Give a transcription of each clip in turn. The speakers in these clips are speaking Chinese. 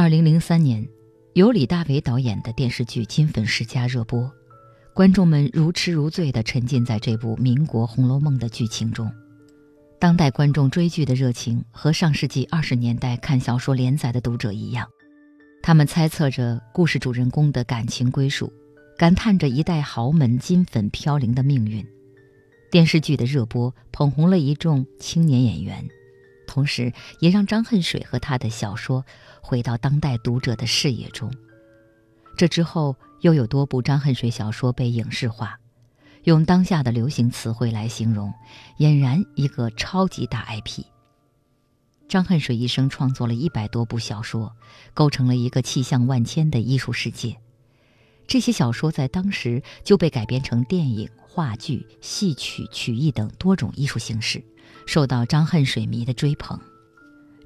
二零零三年，由李大为导演的电视剧《金粉世家》热播，观众们如痴如醉地沉浸在这部民国《红楼梦》的剧情中。当代观众追剧的热情和上世纪二十年代看小说连载的读者一样，他们猜测着故事主人公的感情归属，感叹着一代豪门金粉飘零的命运。电视剧的热播捧红了一众青年演员。同时，也让张恨水和他的小说回到当代读者的视野中。这之后，又有多部张恨水小说被影视化，用当下的流行词汇来形容，俨然一个超级大 IP。张恨水一生创作了一百多部小说，构成了一个气象万千的艺术世界。这些小说在当时就被改编成电影、话剧、戏曲、曲艺等多种艺术形式。受到张恨水迷的追捧，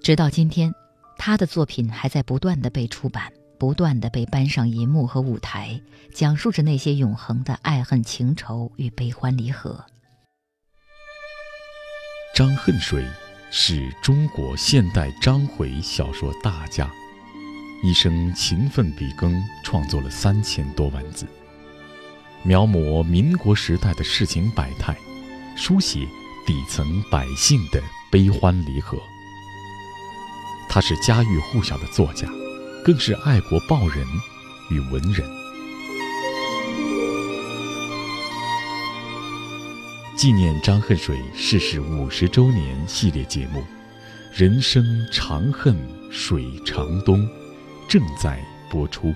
直到今天，他的作品还在不断的被出版，不断的被搬上银幕和舞台，讲述着那些永恒的爱恨情仇与悲欢离合。张恨水是中国现代章回小说大家，一生勤奋笔耕，创作了三千多万字，描摹民国时代的世情百态，书写。底层百姓的悲欢离合。他是家喻户晓的作家，更是爱国报人与文人。纪念张恨水逝世五十周年系列节目《人生长恨水长东》正在播出。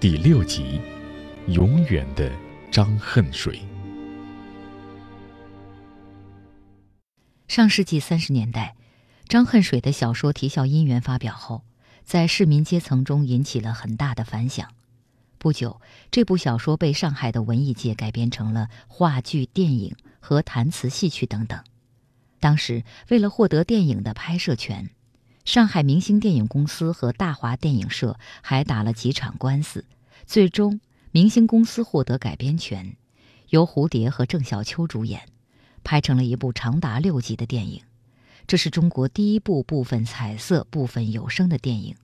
第六集：永远的张恨水。上世纪三十年代，张恨水的小说《啼笑姻缘》发表后，在市民阶层中引起了很大的反响。不久，这部小说被上海的文艺界改编成了话剧、电影和弹词戏曲等等。当时，为了获得电影的拍摄权，上海明星电影公司和大华电影社还打了几场官司。最终，明星公司获得改编权，由蝴蝶和郑小秋主演。拍成了一部长达六集的电影，这是中国第一部部分彩色、部分有声的电影，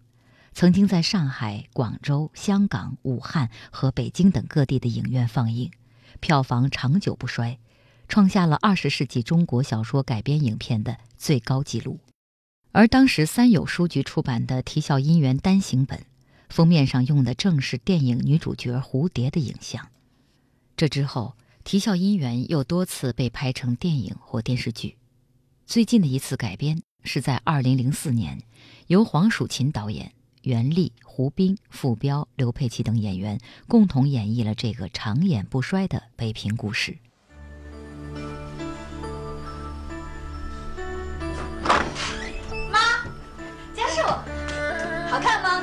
曾经在上海、广州、香港、武汉和北京等各地的影院放映，票房长久不衰，创下了二十世纪中国小说改编影片的最高纪录。而当时三友书局出版的《啼笑姻缘》单行本，封面上用的正是电影女主角蝴蝶的影像。这之后。《啼笑姻缘》又多次被拍成电影或电视剧，最近的一次改编是在2004年，由黄蜀芹导演、袁立、胡兵、傅彪、刘佩琦等演员共同演绎了这个长演不衰的北平故事。妈，家树，好看吗？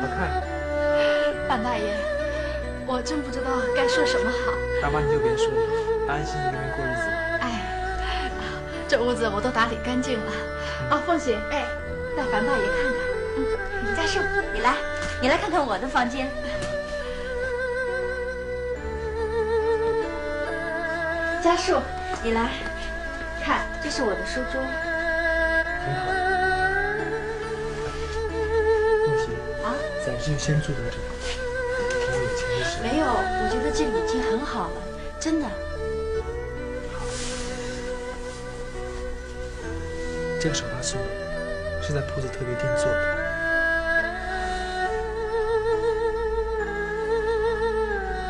好看。范大爷，我真不知道该说什么好。大妈，你就别说了，安安心心跟人过日子吧。哎，这屋子我都打理干净了。啊，凤喜，哎，带樊大爷看看。嗯，家树，你来，你来看看我的房间。家树，你来看，这是我的书桌。挺好。凤喜，啊，咱就先住在这儿。没有，我觉得这里已经很好了，真的。这个手帕是是在铺子特别定做的。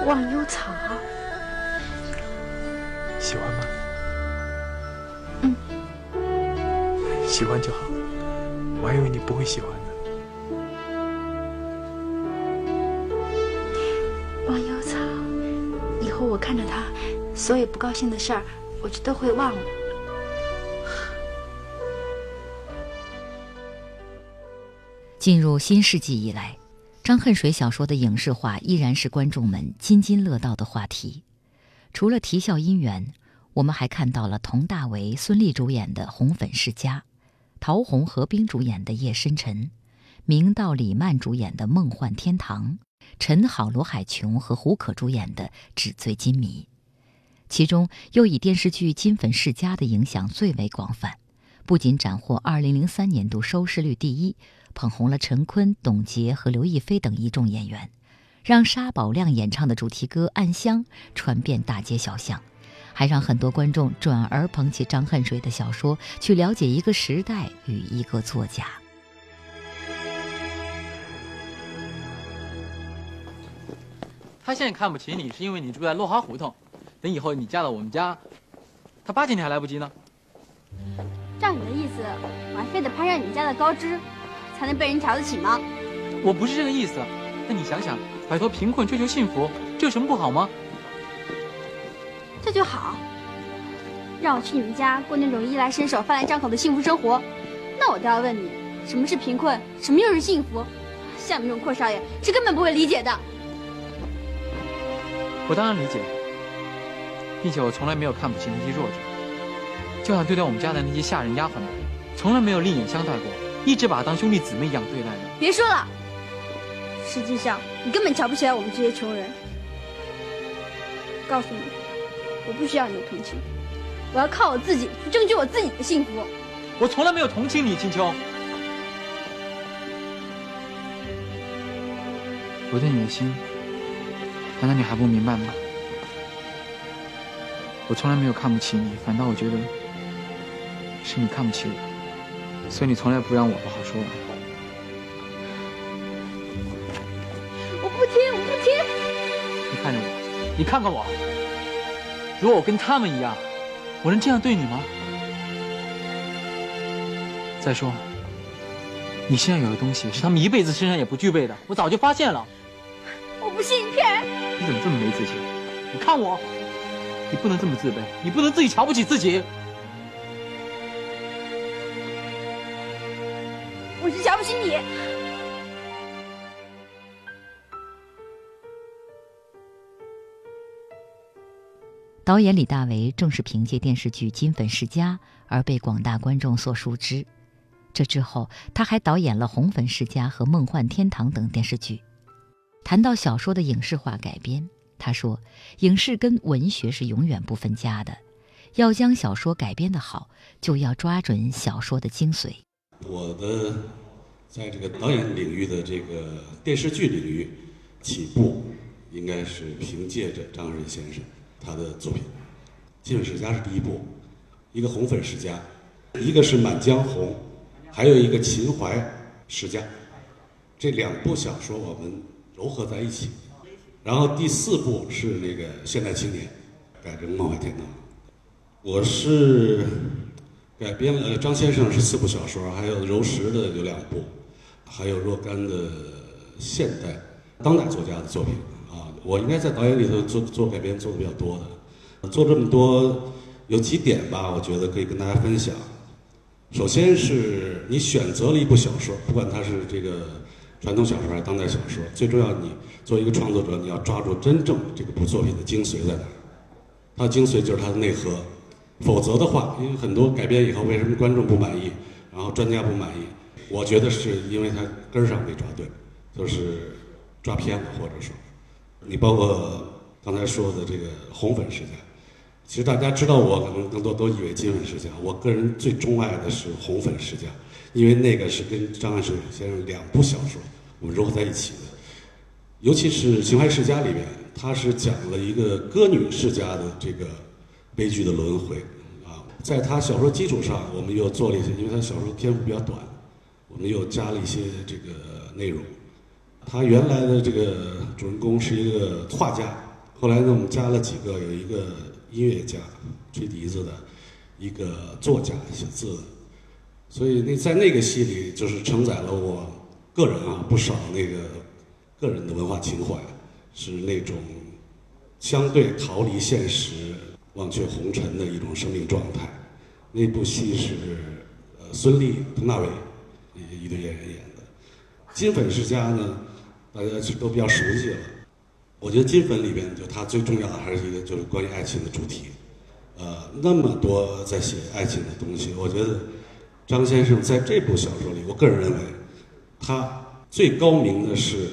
忘忧草，喜欢吗？嗯，喜欢就好，我还以为你不会喜欢。看着他，所有不高兴的事儿，我就都会忘了。进入新世纪以来，张恨水小说的影视化依然是观众们津津乐道的话题。除了《啼笑姻缘》，我们还看到了佟大为、孙俪主演的《红粉世家》，陶虹、何冰主演的《夜深沉》，明道、李曼主演的《梦幻天堂》。陈好、罗海琼和胡可主演的《纸醉金迷》，其中又以电视剧《金粉世家》的影响最为广泛，不仅斩获2003年度收视率第一，捧红了陈坤、董洁和刘亦菲等一众演员，让沙宝亮演唱的主题歌《暗香》传遍大街小巷，还让很多观众转而捧起张恨水的小说，去了解一个时代与一个作家。他现在看不起你，是因为你住在落花胡同。等以后你嫁到我们家，他巴结你还来不及呢。照你的意思，我还非得攀上你们家的高枝，才能被人瞧得起吗？我不是这个意思。那你想想，摆脱贫困，追求幸福，这有什么不好吗？这就好。让我去你们家过那种衣来伸手、饭来张口的幸福生活，那我倒要问你，什么是贫困，什么又是幸福？像你这种阔少爷是根本不会理解的。我当然理解，并且我从来没有看不起那些弱者。就像对待我们家的那些下人丫鬟们，从来没有另眼相待过，一直把他当兄弟姊妹一样对待的。别说了，实际上你根本瞧不起来我们这些穷人。告诉你，我不需要你的同情，我要靠我自己去争取我自己的幸福。我从来没有同情你，青秋。我对你的心，难道你还不明白吗？我从来没有看不起你，反倒我觉得。是你看不起我，所以你从来不让我不好说完。我不听，我不听。你看着我，你看看我。如果我跟他们一样，我能这样对你吗？再说，你身上有的东西是他们一辈子身上也不具备的，我早就发现了。我不信，你骗人！你怎么这么没自信？你看我，你不能这么自卑，你不能自己瞧不起自己。我是瞧不起你。导演李大为正是凭借电视剧《金粉世家》而被广大观众所熟知。这之后，他还导演了《红粉世家》和《梦幻天堂》等电视剧。谈到小说的影视化改编，他说：“影视跟文学是永远不分家的，要将小说改编的好，就要抓准小说的精髓。”我的在这个导演领域的这个电视剧领域起步，应该是凭借着张仁先生他的作品《金粉世家》是第一部，一个《红粉世家》，一个是《满江红》，还有一个《秦淮世家》，这两部小说我们糅合在一起，然后第四部是那个《现代青年》，改成《梦幻天堂》，我是。改编了张先生是四部小说，还有柔石的有两部，还有若干的现代当代作家的作品啊。我应该在导演里头做做改编做的比较多的，做这么多有几点吧，我觉得可以跟大家分享。首先是你选择了一部小说，不管它是这个传统小说还是当代小说，最重要你作为一个创作者，你要抓住真正这个部作品的精髓在哪儿，它的精髓就是它的内核。否则的话，因为很多改编以后，为什么观众不满意，然后专家不满意？我觉得是因为它根儿上没抓对，就是抓偏了，或者说，你包括刚才说的这个红粉世家，其实大家知道我可能更多都以为金粉世家，我个人最钟爱的是红粉世家，因为那个是跟张爱水先生两部小说我们融合在一起的，尤其是《秦淮世家》里面，它是讲了一个歌女世家的这个。悲剧的轮回，啊，在他小说基础上，我们又做了一些，因为他小说篇幅比较短，我们又加了一些这个内容。他原来的这个主人公是一个画家，后来呢，我们加了几个，有一个音乐家，吹笛子的，一个作家写字，所以那在那个戏里，就是承载了我个人啊不少那个个人的文化情怀，是那种相对逃离现实。忘却红尘的一种生命状态，那部戏是呃孙俪、佟大为一一对演员演的。金粉世家呢，大家都比较熟悉了。我觉得金粉里边就它最重要的还是一个就是关于爱情的主题。呃，那么多在写爱情的东西，我觉得张先生在这部小说里，我个人认为他最高明的是，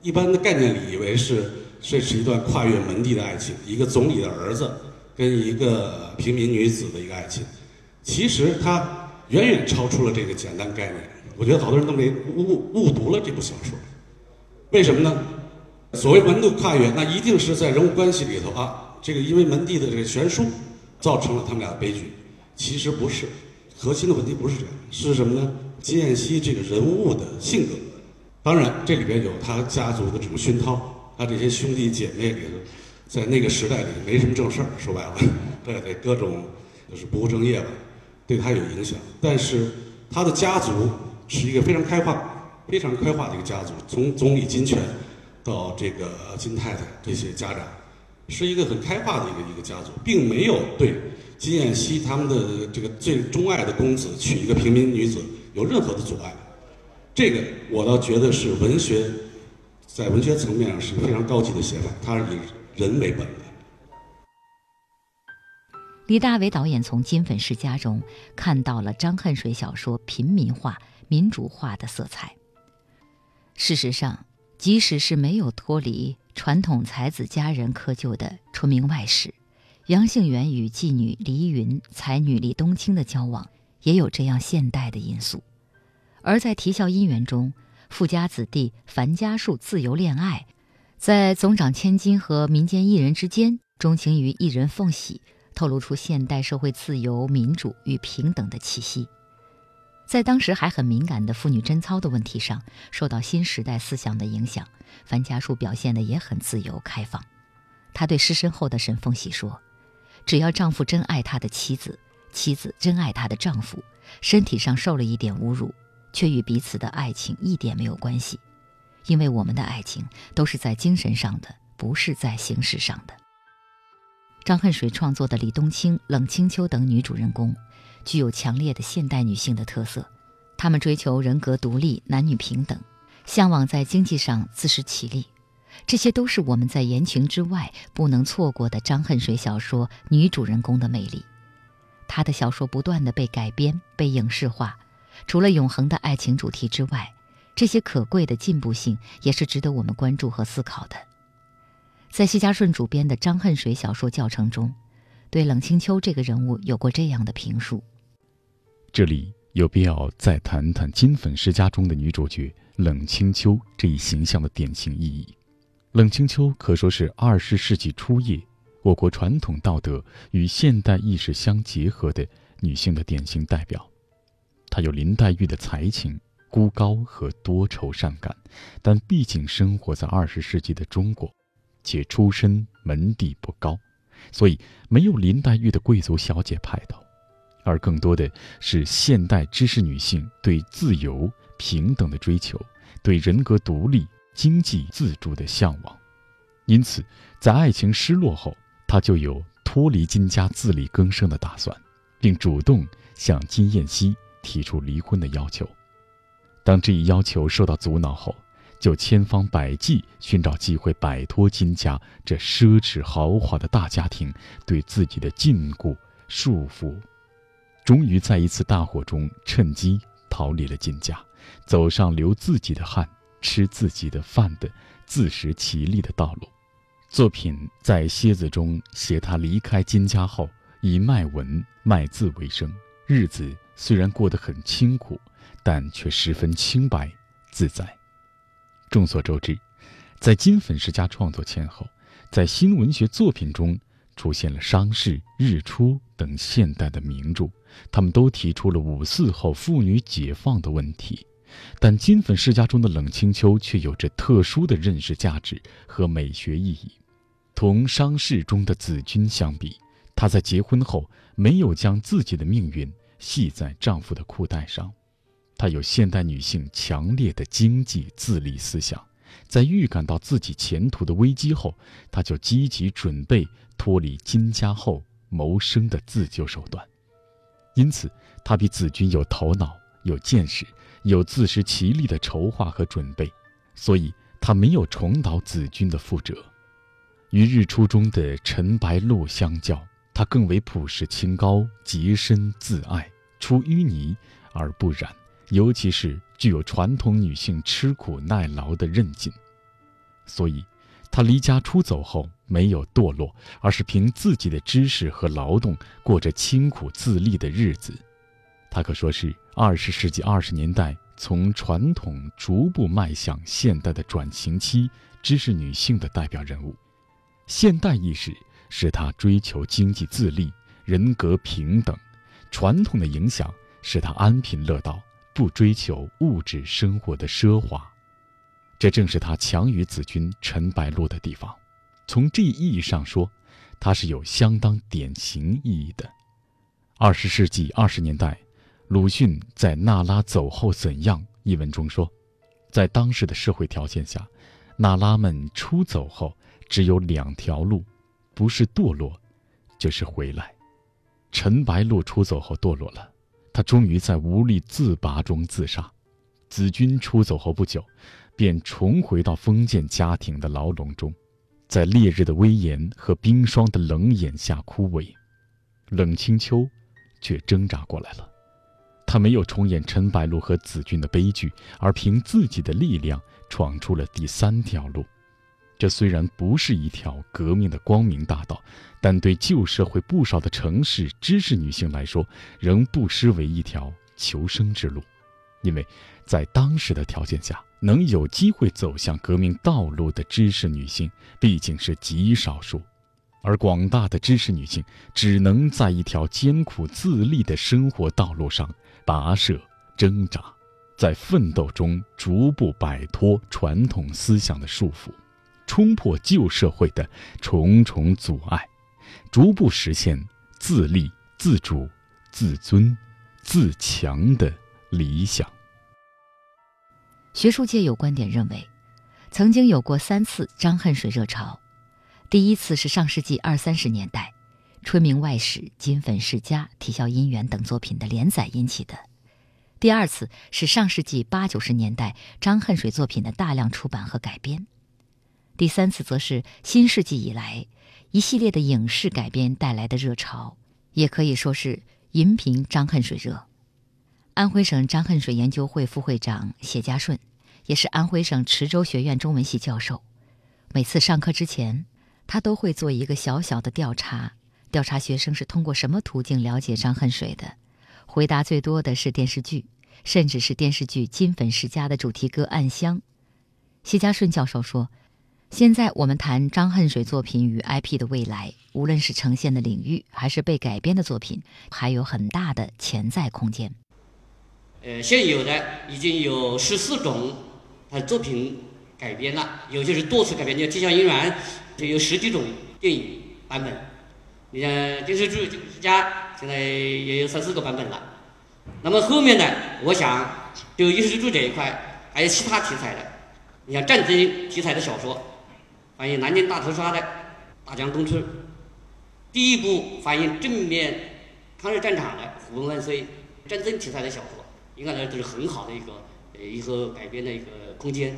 一般的概念里以为是这是一段跨越门第的爱情，一个总理的儿子。跟一个平民女子的一个爱情，其实它远远超出了这个简单概念。我觉得好多人都没误误读了这部小说。为什么呢？所谓门第跨越，那一定是在人物关系里头啊，这个因为门第的这个悬殊，造成了他们俩的悲剧。其实不是，核心的问题不是这样，是什么呢？金燕西这个人物的性格。当然，这里边有他家族的这种熏陶，他这些兄弟姐妹里头，在那个时代里没什么正事儿，说白了，对对，各种就是不务正业吧，对他有影响。但是他的家族是一个非常开化、非常开化的一个家族，从总理金泉到这个金太太这些家长，是一个很开化的一个一个家族，并没有对金燕西他们的这个最钟爱的公子娶一个平民女子有任何的阻碍。这个我倒觉得是文学，在文学层面上是非常高级的写法，它是以人为本的。李大为导演从《金粉世家》中看到了张恨水小说平民化、民主化的色彩。事实上，即使是没有脱离传统才子佳人窠臼的出名外史，杨杏园与妓女黎云、才女李冬青的交往，也有这样现代的因素。而在《啼笑姻缘》中，富家子弟樊家树自由恋爱，在总长千金和民间艺人之间钟情于艺人凤喜。透露出现代社会自由、民主与平等的气息，在当时还很敏感的妇女贞操的问题上，受到新时代思想的影响，樊家树表现的也很自由开放。他对失身后的沈凤喜说：“只要丈夫真爱他的妻子，妻子真爱她的丈夫，身体上受了一点侮辱，却与彼此的爱情一点没有关系，因为我们的爱情都是在精神上的，不是在形式上的。”张恨水创作的李冬青、冷清秋等女主人公，具有强烈的现代女性的特色。她们追求人格独立、男女平等，向往在经济上自食其力。这些都是我们在言情之外不能错过的张恨水小说女主人公的魅力。她的小说不断的被改编、被影视化，除了永恒的爱情主题之外，这些可贵的进步性也是值得我们关注和思考的。在谢家顺主编的张恨水小说教程中，对冷清秋这个人物有过这样的评述。这里有必要再谈谈《金粉世家》中的女主角冷清秋这一形象的典型意义。冷清秋可说是二十世纪初叶我国传统道德与现代意识相结合的女性的典型代表。她有林黛玉的才情、孤高和多愁善感，但毕竟生活在二十世纪的中国。且出身门第不高，所以没有林黛玉的贵族小姐派头，而更多的是现代知识女性对自由平等的追求，对人格独立、经济自主的向往。因此，在爱情失落后，她就有脱离金家自力更生的打算，并主动向金燕西提出离婚的要求。当这一要求受到阻挠后，就千方百计寻找机会摆脱金家这奢侈豪华的大家庭对自己的禁锢束缚，终于在一次大火中趁机逃离了金家，走上流自己的汗、吃自己的饭的自食其力的道路。作品在蝎子中写他离开金家后，以卖文卖字为生，日子虽然过得很清苦，但却十分清白自在。众所周知，在金粉世家创作前后，在新文学作品中出现了商事、日出等现代的名著，他们都提出了五四后妇女解放的问题。但金粉世家中的冷清秋却有着特殊的认识价值和美学意义。同商事中的子君相比，她在结婚后没有将自己的命运系在丈夫的裤带上。她有现代女性强烈的经济自立思想，在预感到自己前途的危机后，她就积极准备脱离金家后谋生的自救手段。因此，她比子君有头脑、有见识、有自食其力的筹划和准备，所以她没有重蹈子君的覆辙。与日出中的陈白露相较，她更为朴实清高、洁身自爱，出淤泥而不染。尤其是具有传统女性吃苦耐劳的韧劲，所以，他离家出走后没有堕落，而是凭自己的知识和劳动过着清苦自立的日子。他可说是二十世纪二十年代从传统逐步迈向现代的转型期知识女性的代表人物。现代意识使他追求经济自立、人格平等；传统的影响使他安贫乐道，不追求物质生活的奢华。这正是他强于子君陈白露的地方。从这意义上说，他是有相当典型意义的。二十世纪二十年代。鲁迅在《娜拉走后怎样》一文中说，在当时的社会条件下，娜拉们出走后只有两条路，不是堕落，就是回来。陈白露出走后堕落了，他终于在无力自拔中自杀。子君出走后不久，便重回到封建家庭的牢笼中，在烈日的威严和冰霜的冷眼下枯萎。冷清秋却挣扎过来了。他没有重演陈白露和子君的悲剧，而凭自己的力量闯出了第三条路。这虽然不是一条革命的光明大道，但对旧社会不少的城市知识女性来说，仍不失为一条求生之路。因为，在当时的条件下，能有机会走向革命道路的知识女性毕竟是极少数，而广大的知识女性只能在一条艰苦自立的生活道路上。跋涉挣扎，在奋斗中逐步摆脱传统思想的束缚，冲破旧社会的重重阻碍，逐步实现自立、自主、自尊、自强的理想。学术界有观点认为，曾经有过三次张恨水热潮，第一次是上世纪二三十年代。《春明外史》《金粉世家》《啼笑姻缘》等作品的连载引起的；第二次是上世纪八九十年代张恨水作品的大量出版和改编；第三次则是新世纪以来一系列的影视改编带来的热潮，也可以说是银屏张恨水热。安徽省张恨水研究会副会长谢家顺，也是安徽省池州学院中文系教授，每次上课之前，他都会做一个小小的调查。调查学生是通过什么途径了解张恨水的？回答最多的是电视剧，甚至是电视剧《金粉世家》的主题歌《暗香》。谢家顺教授说：“现在我们谈张恨水作品与 IP 的未来，无论是呈现的领域，还是被改编的作品，还有很大的潜在空间。呃，现有的已经有十四种呃作品改编了，有些是多次改编，就《啼笑姻缘》就有十几种电影版本。”你像电视剧《金粉世家》，现在也有三四个版本了。那么后面呢？我想就影视剧这一块，还有其他题材的。你像战争题材的小说，反映南京大屠杀的《大江东去》，第一部反映正面抗日战场的《虎文万岁》，战争题材的小说，应该来说都是很好的一个呃一个改编的一个空间。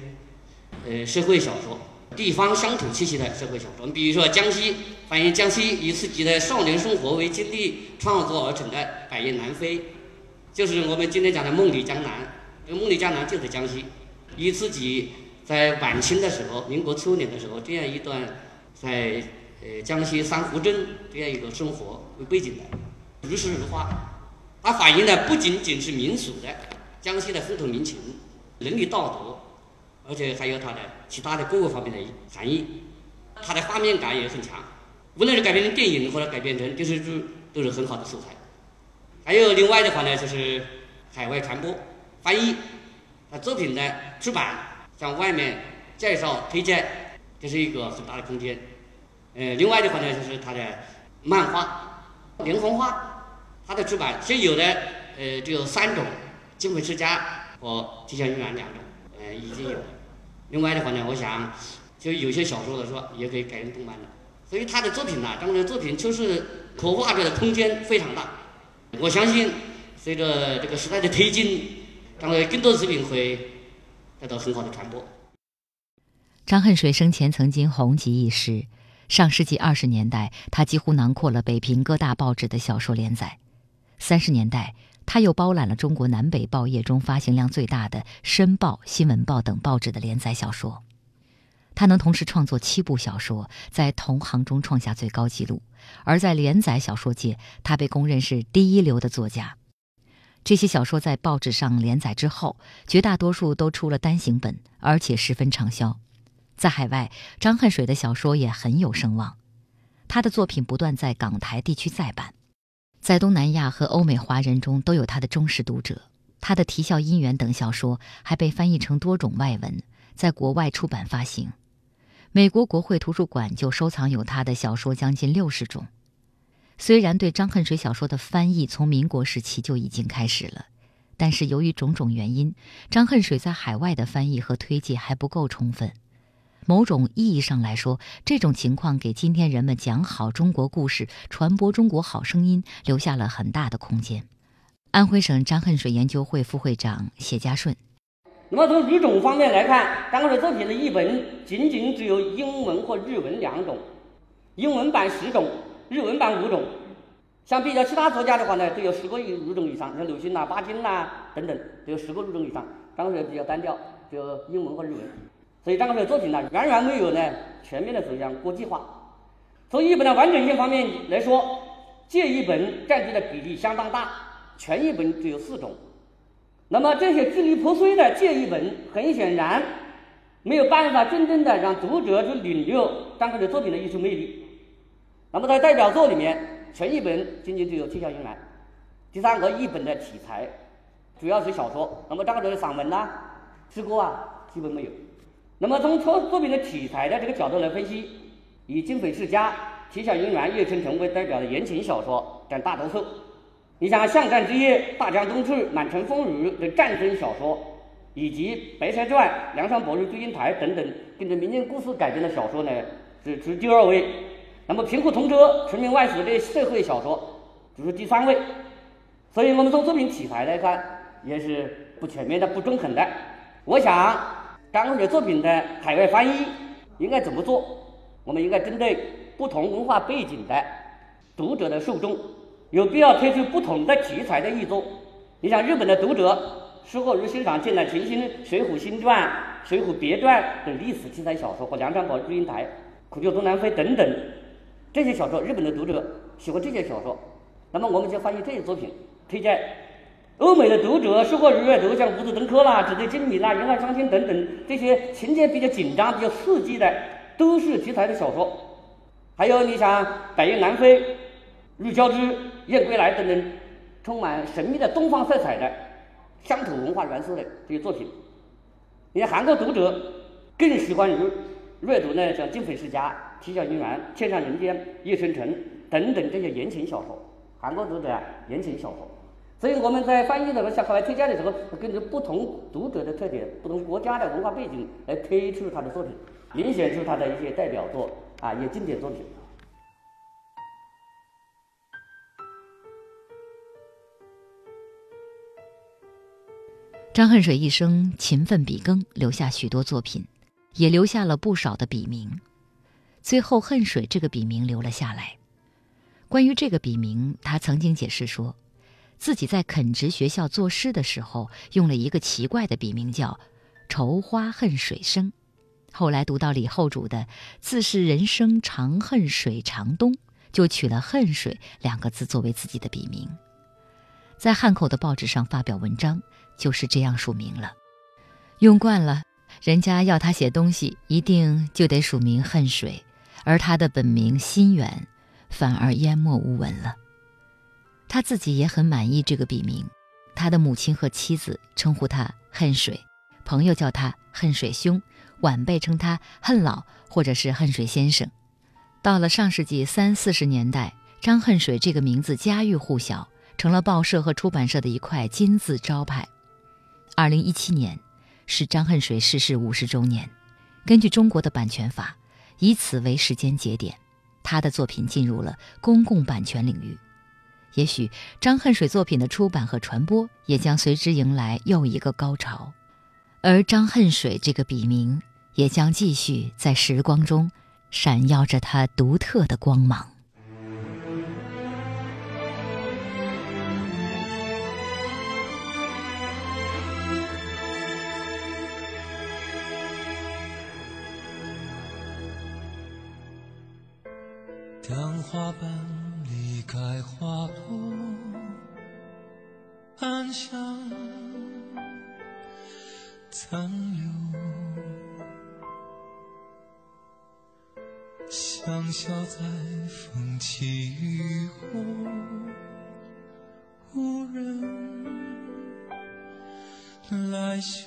呃，社会小说。地方乡土气息的社会小说，你比如说江西，反映江西以自己的少年生活为经历创作而成的《百雁南飞》，就是我们今天讲的《梦里江南》。这《梦里江南》就是江西，以自己在晚清的时候，民国初年的时候，这样一段在呃江西三湖镇这样一个生活为背景的，如诗如画。它反映的不仅仅是民俗的江西的风土民情、伦理道德。而且还有它的其他的各个方面的含义，它的画面感也很强，无论是改编成电影或者改编成电视剧，都是很好的素材。还有另外的话呢，就是海外传播、翻译，啊作品的出版向外面介绍推荐，这是一个很大的空间。呃，另外的话呢，就是它的漫画、连环画，它的出版现有的呃只有三种，《金粉世家》和《提香姻缘》两种，呃已经有了。另外的话呢，我想，就有些小说的说也可以改成动漫的，所以他的作品呢，张的作品就是可挖掘的空间非常大。我相信，随着这个时代的推进，将来更多的作品会得到很好的传播。张恨水生前曾经红极一时，上世纪二十年代，他几乎囊括了北平各大报纸的小说连载；三十年代。他又包揽了中国南北报业中发行量最大的《申报》《新闻报》等报纸的连载小说。他能同时创作七部小说，在同行中创下最高纪录，而在连载小说界，他被公认是第一流的作家。这些小说在报纸上连载之后，绝大多数都出了单行本，而且十分畅销。在海外，张恨水的小说也很有声望，他的作品不断在港台地区再版，在东南亚和欧美华人中都有他的忠实读者。他的《啼笑姻缘》等小说还被翻译成多种外文，在国外出版发行。美国国会图书馆就收藏有他的小说将近六十种。虽然对张恨水小说的翻译从民国时期就已经开始了，但是由于种种原因，张恨水在海外的翻译和推介还不够充分。某种意义上来说，这种情况给今天人们讲好中国故事、传播中国好声音留下了很大的空间。安徽省张恨水研究会副会长谢家顺。那么从语种方面来看，张恨水作品的译本仅仅只有英文或日文两种，英文版十种，日文版五种。相比较其他作家的话呢，都有十个语种以上，像鲁迅呐、巴金呐等等，都有十个语种以上。张恨水比较单调，就英文和日文。所以张恨水作品呢，远远没有呢全面的走向国际化。从译本的完整性方面来说，借译本占据的比例相当大，全译本只有四种。那么这些支离破碎的借译本，很显然没有办法真正的让读者去领略张恨水作品的艺术魅力。那么在代表作里面，全译本仅仅只有《啼笑姻缘》。第三个译本的题材主要是小说，那么张恨水的散文呐、诗歌啊，基本没有。那么从作作品的题材的这个角度来分析，以《金粉世家》《啼笑姻缘》《叶沉沉》为代表的言情小说占大多数。你像《巷战之夜》《大江东去》《满城风雨》的战争小说，以及《白蛇传》《梁山伯与祝英台》等等跟着民间故事改编的小说呢，是居第二位。那么《贫苦同车》《纯民外史》的社会小说就是第三位。所以我们从作品题材来看，也是不全面的、不中肯的。我想张恨水作品的海外翻译应该怎么做？我们应该针对不同文化背景的读者的受众。有必要推出不同的题材的译作。你像日本的读者，是否如欣赏《剑南群星》《水浒新传》《水浒别传》等历史题材小说，和《梁山伯祝英台》《苦救东南飞》等等这些小说？日本的读者喜欢这些小说，那么我们就翻译这些作品推荐。欧美的读者是否如阅读像《无字登科》啦、《纸醉金迷》啦、《人海伤心》等等这些情节比较紧张、比较刺激的都市题材的小说？还有你想《百雁南飞》。《玉娇枝》《燕归来》等等，充满神秘的东方色彩的乡土文化元素的这些作品，你看韩国读者更喜欢于阅读呢，像《金粉世家》《啼笑姻缘》《天上人间》《夜深沉》等等这些言情小说。韩国读者啊，言情小说。所以我们在翻译的时候向海外推荐的时候，根据不同读者的特点、不同国家的文化背景来推出他的作品，遴选出他的一些代表作啊，一些经典作品。张恨水一生勤奋笔耕，留下许多作品，也留下了不少的笔名。最后，恨水这个笔名留了下来。关于这个笔名，他曾经解释说，自己在垦殖学校作诗的时候，用了一个奇怪的笔名叫“愁花恨水生”。后来读到李后主的“自是人生长恨水长东”，就取了“恨水”两个字作为自己的笔名。在汉口的报纸上发表文章。就是这样署名了，用惯了，人家要他写东西，一定就得署名恨水，而他的本名心远，反而淹没无闻了。他自己也很满意这个笔名，他的母亲和妻子称呼他恨水，朋友叫他恨水兄，晚辈称他恨老或者是恨水先生。到了上世纪三四十年代，张恨水这个名字家喻户晓，成了报社和出版社的一块金字招牌。二零一七年是张恨水逝世五十周年，根据中国的版权法，以此为时间节点，他的作品进入了公共版权领域。也许张恨水作品的出版和传播也将随之迎来又一个高潮，而张恨水这个笔名也将继续在时光中闪耀着他独特的光芒。当花瓣离开花朵暗香残留。香消在风起雨后无人来嗅